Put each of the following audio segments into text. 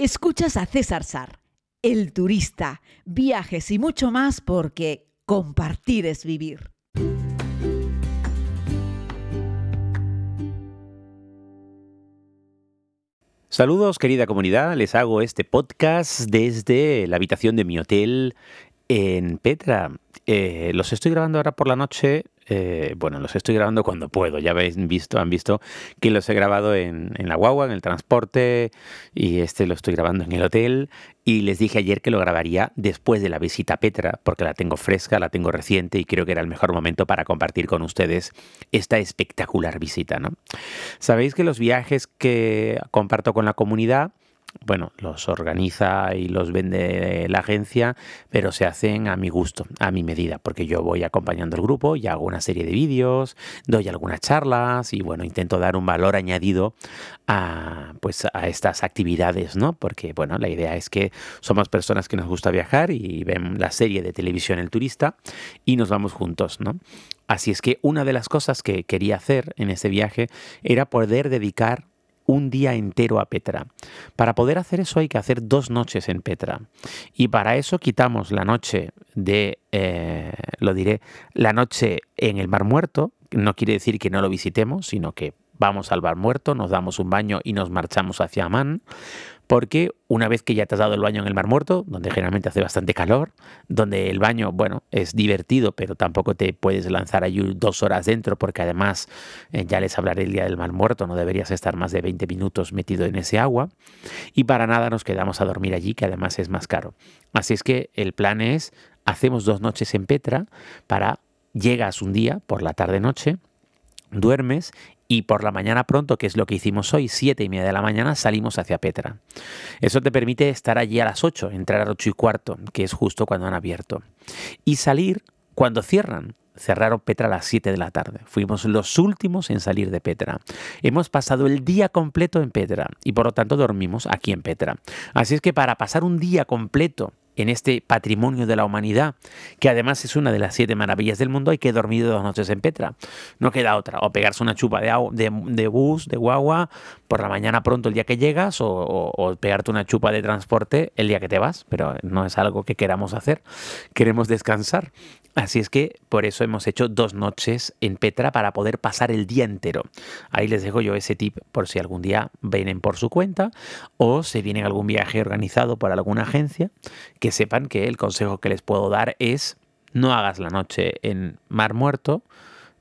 Escuchas a César Sar, el turista, viajes y mucho más porque compartir es vivir. Saludos querida comunidad, les hago este podcast desde la habitación de mi hotel en Petra. Eh, los estoy grabando ahora por la noche eh, bueno, los estoy grabando cuando puedo. Ya habéis visto, han visto que los he grabado en, la guagua, en el transporte, y este lo estoy grabando en el hotel. Y les dije ayer que lo grabaría después de la visita a Petra, porque la tengo fresca, la tengo reciente y creo que era el mejor momento para compartir con ustedes esta espectacular visita. ¿no? Sabéis que los viajes que comparto con la comunidad bueno, los organiza y los vende la agencia, pero se hacen a mi gusto, a mi medida, porque yo voy acompañando el grupo y hago una serie de vídeos, doy algunas charlas y bueno, intento dar un valor añadido a pues a estas actividades, ¿no? Porque bueno, la idea es que somos personas que nos gusta viajar y ven la serie de televisión El turista y nos vamos juntos, ¿no? Así es que una de las cosas que quería hacer en ese viaje era poder dedicar un día entero a Petra. Para poder hacer eso hay que hacer dos noches en Petra. Y para eso quitamos la noche de, eh, lo diré, la noche en el Mar Muerto. No quiere decir que no lo visitemos, sino que vamos al Mar Muerto, nos damos un baño y nos marchamos hacia Amán porque una vez que ya te has dado el baño en el Mar Muerto, donde generalmente hace bastante calor, donde el baño, bueno, es divertido, pero tampoco te puedes lanzar allí dos horas dentro, porque además, eh, ya les hablaré el día del Mar Muerto, no deberías estar más de 20 minutos metido en ese agua, y para nada nos quedamos a dormir allí, que además es más caro. Así es que el plan es, hacemos dos noches en Petra, para, llegas un día, por la tarde-noche, duermes y por la mañana pronto, que es lo que hicimos hoy, siete y media de la mañana, salimos hacia Petra. Eso te permite estar allí a las 8, entrar a las 8 y cuarto, que es justo cuando han abierto. Y salir cuando cierran. Cerraron Petra a las 7 de la tarde. Fuimos los últimos en salir de Petra. Hemos pasado el día completo en Petra y por lo tanto dormimos aquí en Petra. Así es que para pasar un día completo en este patrimonio de la humanidad, que además es una de las siete maravillas del mundo, hay que dormir dos noches en Petra. No queda otra. O pegarse una chupa de, de, bus, de guagua, por la mañana pronto el día que llegas, o, pegarte una chupa de transporte el día que te vas. Pero no es algo que queramos hacer. Queremos descansar. Así es que por eso hemos hecho dos noches en Petra para poder pasar el día entero. Ahí les dejo yo ese tip por si algún día vienen por su cuenta o se vienen algún viaje organizado por alguna agencia, que sepan que el consejo que les puedo dar es no hagas la noche en Mar Muerto,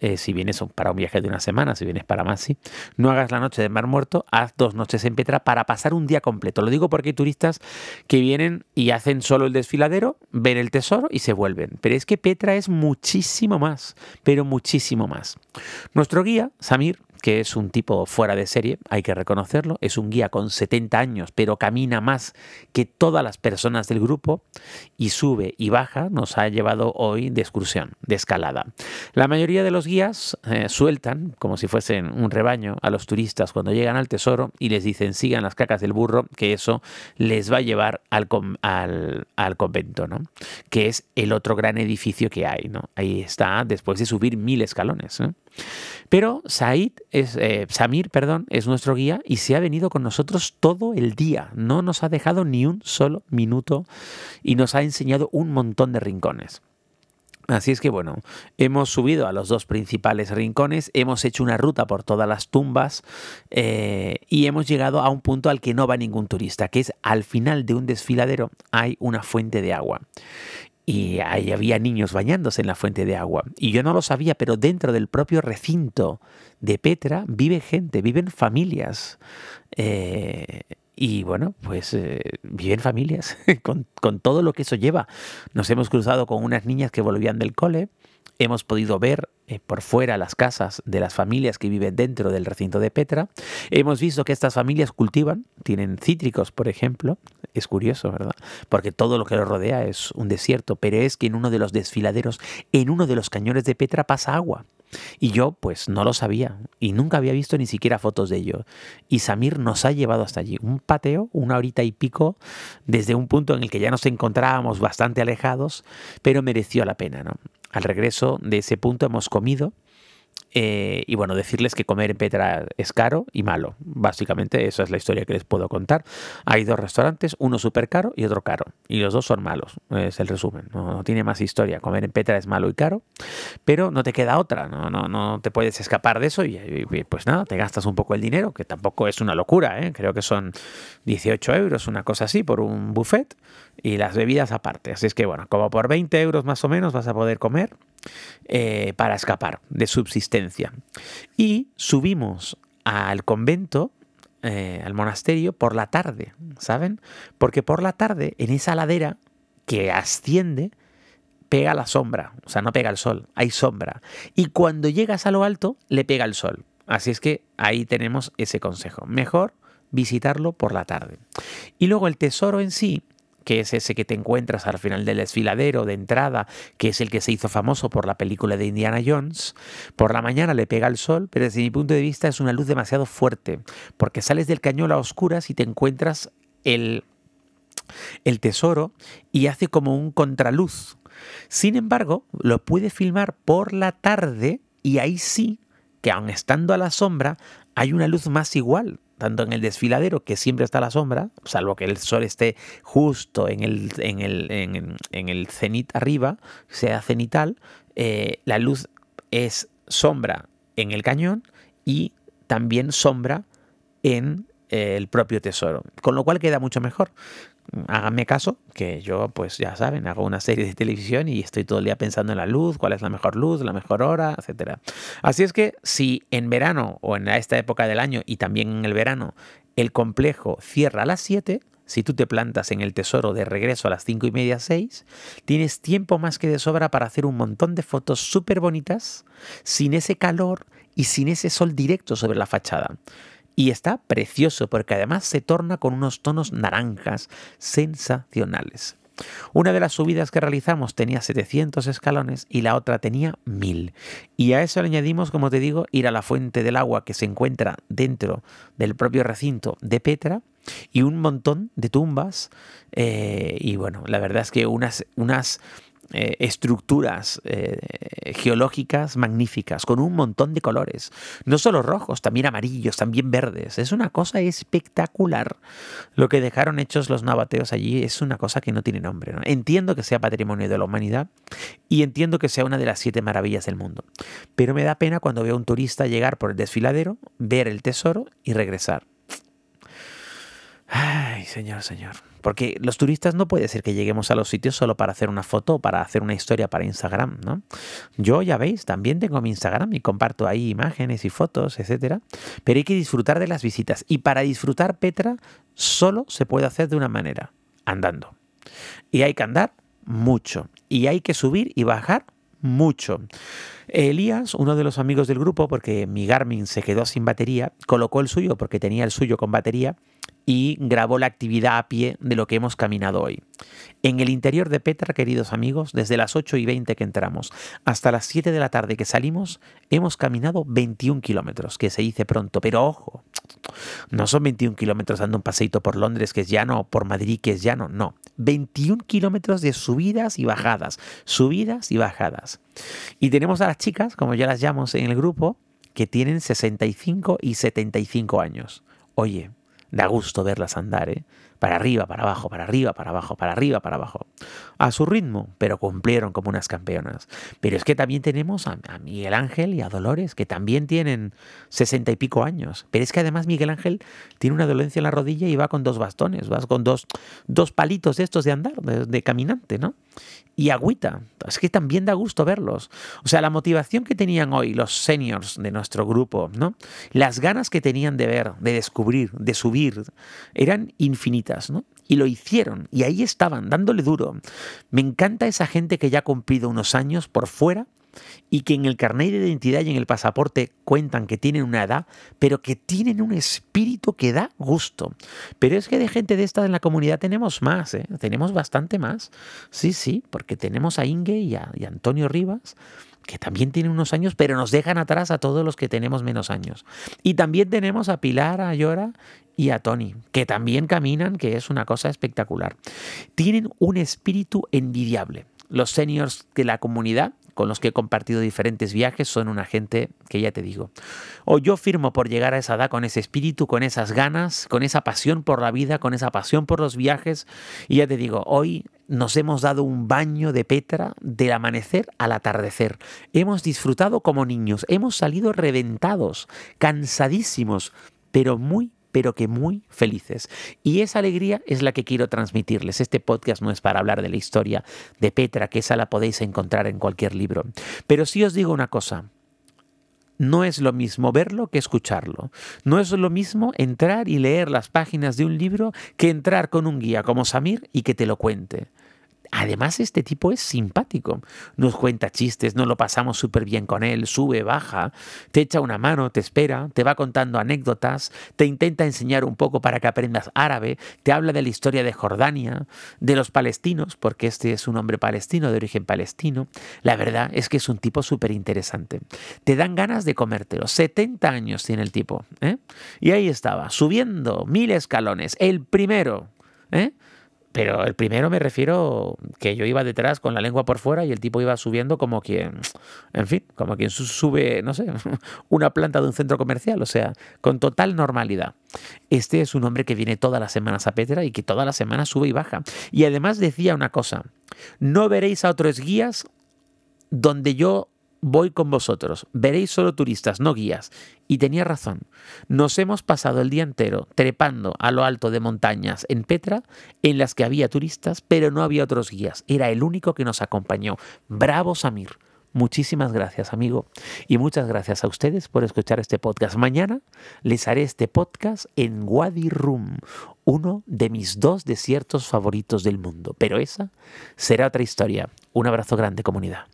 eh, si vienes para un viaje de una semana, si vienes para más, sí. No hagas la noche de Mar Muerto, haz dos noches en Petra para pasar un día completo. Lo digo porque hay turistas que vienen y hacen solo el desfiladero, ven el tesoro y se vuelven. Pero es que Petra es muchísimo más, pero muchísimo más. Nuestro guía, Samir, que es un tipo fuera de serie, hay que reconocerlo, es un guía con 70 años, pero camina más que todas las personas del grupo y sube y baja, nos ha llevado hoy de excursión, de escalada. La mayoría de los guías eh, sueltan, como si fuesen un rebaño, a los turistas cuando llegan al tesoro y les dicen sigan las cacas del burro, que eso les va a llevar al, al, convento, ¿no? que es el otro gran edificio que hay. ¿no? Ahí está, después de subir mil escalones. Pero Said es, eh, Samir perdón, es nuestro guía y se ha venido con nosotros todo el día. No nos ha dejado ni un solo minuto y nos ha enseñado un montón de rincones. Así es que bueno, hemos subido a los dos principales rincones, hemos hecho una ruta por todas las tumbas eh, y hemos llegado a un punto al que no va ningún turista, que es al final de un desfiladero hay una fuente de agua y ahí había niños bañándose en la fuente de agua. Y yo no lo sabía, pero dentro del propio recinto de Petra vive gente, viven familias. Eh, y bueno, pues eh, viven familias con, con, todo lo que eso lleva. Nos hemos cruzado con unas niñas que volvían del cole hemos podido ver eh, por fuera las casas de las familias que viven dentro del recinto de Petra. Hemos visto que estas familias cultivan, tienen cítricos, por ejemplo. Es curioso, ¿verdad? Porque todo lo que los rodea es un desierto, pero es que en uno de los desfiladeros, en uno de los cañones de Petra pasa agua. Y yo pues no lo sabía y nunca había visto ni siquiera fotos de ello. Y Samir nos ha llevado hasta allí. Un pateo, una horita y pico, desde un punto en el que ya nos encontrábamos bastante alejados, pero mereció la pena. ¿no? Al regreso de ese punto hemos comido Eh, y bueno, decirles que comer en Petra es caro y malo. Básicamente, esa es la historia que les puedo contar. Hay dos restaurantes, uno súper caro y otro caro. Y los dos son malos, es el resumen. No, tiene más historia. Comer en Petra es malo y caro, pero no te queda otra. No, no, no te puedes escapar de eso y, pues nada, te gastas un poco el dinero, que tampoco es una locura. ¿eh? Creo que son 18 euros, una cosa así, por un buffet y las bebidas aparte. Así es que bueno, como por 20 euros más o menos vas a poder comer eh, para escapar de subsistencia. Y subimos al convento, eh, al monasterio, por la tarde, ¿saben? Porque por la tarde, en esa ladera que asciende, pega la sombra, o sea, no pega el sol, hay sombra. Y cuando llegas a lo alto, le pega el sol. Así es que ahí tenemos ese consejo. Mejor visitarlo por la tarde. Y luego el tesoro en sí, que es ese que te encuentras al final del desfiladero de entrada, que es el que se hizo famoso por la película de Indiana Jones, por la mañana le pega el sol, pero desde mi punto de vista es una luz demasiado fuerte, porque sales del cañón a oscuras y te encuentras el, el tesoro y hace como un contraluz. Sin embargo, lo puede filmar por la tarde y ahí sí, que aun estando a la sombra, hay una luz más igual, tanto en el desfiladero, que siempre está la sombra, salvo que el sol esté justo en el, en el, en, el cenit arriba, sea cenital, eh, la luz es sombra en el cañón y también sombra en eh, el propio tesoro, con lo cual queda mucho mejor háganme caso, que yo, pues ya saben, hago una serie de televisión y estoy todo el día pensando en la luz, cuál es la mejor luz, la mejor hora, etc. Así es que si en verano o en esta época del año y también en el verano el complejo cierra a las 7, si tú te plantas en el tesoro de regreso a las 5 y media, 6, tienes tiempo más que de sobra para hacer un montón de fotos súper bonitas, sin ese calor y sin ese sol directo sobre la fachada. Y está precioso porque además se torna con unos tonos naranjas sensacionales. Una de las subidas que realizamos tenía 700 escalones y la otra tenía 1000. Y a eso le añadimos, como te digo, ir a la fuente del agua que se encuentra dentro del propio recinto de Petra y un montón de tumbas. Eh, y bueno, la verdad es que unas, unas eh, estructuras eh, geológicas magníficas, con un montón de colores. No solo rojos, también amarillos, también verdes. Es una cosa espectacular. Lo que dejaron hechos los nabateos allí es una cosa que no tiene nombre. Entiendo que sea patrimonio de la humanidad y entiendo que sea una de las siete maravillas del mundo. Pero me da pena cuando veo a un turista llegar por el desfiladero, ver el tesoro y regresar. Ay, señor, señor. Porque los turistas no puede ser que lleguemos a los sitios solo para hacer una foto o para hacer una historia para Instagram, ¿no? Yo, ya veis, también tengo mi Instagram y comparto ahí imágenes y fotos, etcétera. Pero hay que disfrutar de las visitas. Y para disfrutar Petra, solo se puede hacer de una manera, andando. Y hay que andar mucho. Y hay que subir y bajar mucho. Elías, uno de los amigos del grupo, porque mi Garmin se quedó sin batería, colocó el suyo porque tenía el suyo con batería y grabó la actividad a pie de lo que hemos caminado hoy. En el interior de Petra, queridos amigos, desde las 8 y 20 que entramos hasta las 7 de la tarde que salimos, hemos caminado 21 kilómetros, que se dice pronto, pero ojo, no son 21 kilómetros dando un paseito por Londres que es llano, o por Madrid que es llano, no, 21 kilómetros de subidas y bajadas, subidas y bajadas. Y tenemos a las chicas, como ya las llamamos en el grupo, que tienen 65 y 75 años. Oye, Da gusto verlas andar, ¿eh? Para arriba, para abajo, para arriba, para abajo, para arriba, para abajo. A su ritmo, pero cumplieron como unas campeonas. Pero es que también tenemos a, Miguel Ángel y a Dolores, que también tienen sesenta y pico años. Pero es que además Miguel Ángel tiene una dolencia en la rodilla y va con dos bastones, vas con dos, dos palitos estos de andar, de caminante, ¿no? y agüita. Es que también da gusto verlos. O sea, la motivación que tenían hoy los seniors de nuestro grupo, ¿no? Las ganas que tenían de ver, de descubrir, de subir, eran infinitas, Y lo hicieron, y ahí estaban, dándole duro. Me encanta esa gente que ya ha cumplido unos años por fuera y que en el carnet de identidad y en el pasaporte cuentan que tienen una edad, pero que tienen un espíritu que da gusto. Pero es que de gente de esta en la comunidad tenemos más, ¿eh? tenemos bastante más. Sí, sí, porque tenemos a Inge y a, Antonio Rivas que también tienen unos años, pero nos dejan atrás a todos los que tenemos menos años. Y también tenemos a Pilar, a Llora y a Tony, que también caminan, que es una cosa espectacular. Tienen un espíritu envidiable. Los seniors de la comunidad con los que he compartido diferentes viajes son una gente que ya te digo. O yo firmo por llegar a esa edad con ese espíritu, con esas ganas, con esa pasión por la vida, con esa pasión por los viajes. Y ya te digo, hoy nos hemos dado un baño de Petra del amanecer al atardecer. Hemos disfrutado como niños, hemos salido reventados, cansadísimos, pero muy pero que muy felices. Y esa alegría es la que quiero transmitirles. Este podcast no es para hablar de la historia de Petra, que esa la podéis encontrar en cualquier libro. Pero sí os digo una cosa. No es lo mismo verlo que escucharlo. No es lo mismo entrar y leer las páginas de un libro que entrar con un guía como Samir y que te lo cuente. Además, este tipo es simpático. Nos cuenta chistes, nos lo pasamos súper bien con él, sube, baja, te echa una mano, te espera, te va contando anécdotas, te intenta enseñar un poco para que aprendas árabe, te habla de la historia de Jordania, de los palestinos, porque este es un hombre palestino, de origen palestino. La verdad es que es un tipo súper interesante. Te dan ganas de comértelo. 70 años tiene el tipo. ¿eh? Y ahí estaba, subiendo mil escalones. El primero. ¿eh? Pero el primero me refiero que yo iba detrás con la lengua por fuera y el tipo iba subiendo como quien, en fin, como quien sube, no sé, una planta de un centro comercial, o sea, con total normalidad. Este es un hombre que viene todas las semanas a Petra y que todas las semanas sube y baja. Y además decía una cosa, no veréis a otros guías donde yo voy con vosotros, veréis solo turistas, no guías. Y tenía razón. Nos hemos pasado el día entero trepando a lo alto de montañas en Petra, en las que había turistas, pero no había otros guías. Era el único que nos acompañó. Bravo Samir. Muchísimas gracias, amigo. Y muchas gracias a ustedes por escuchar este podcast. Mañana les haré este podcast en Wadi Rum, uno de mis dos desiertos favoritos del mundo. Pero esa será otra historia. Un abrazo grande, comunidad.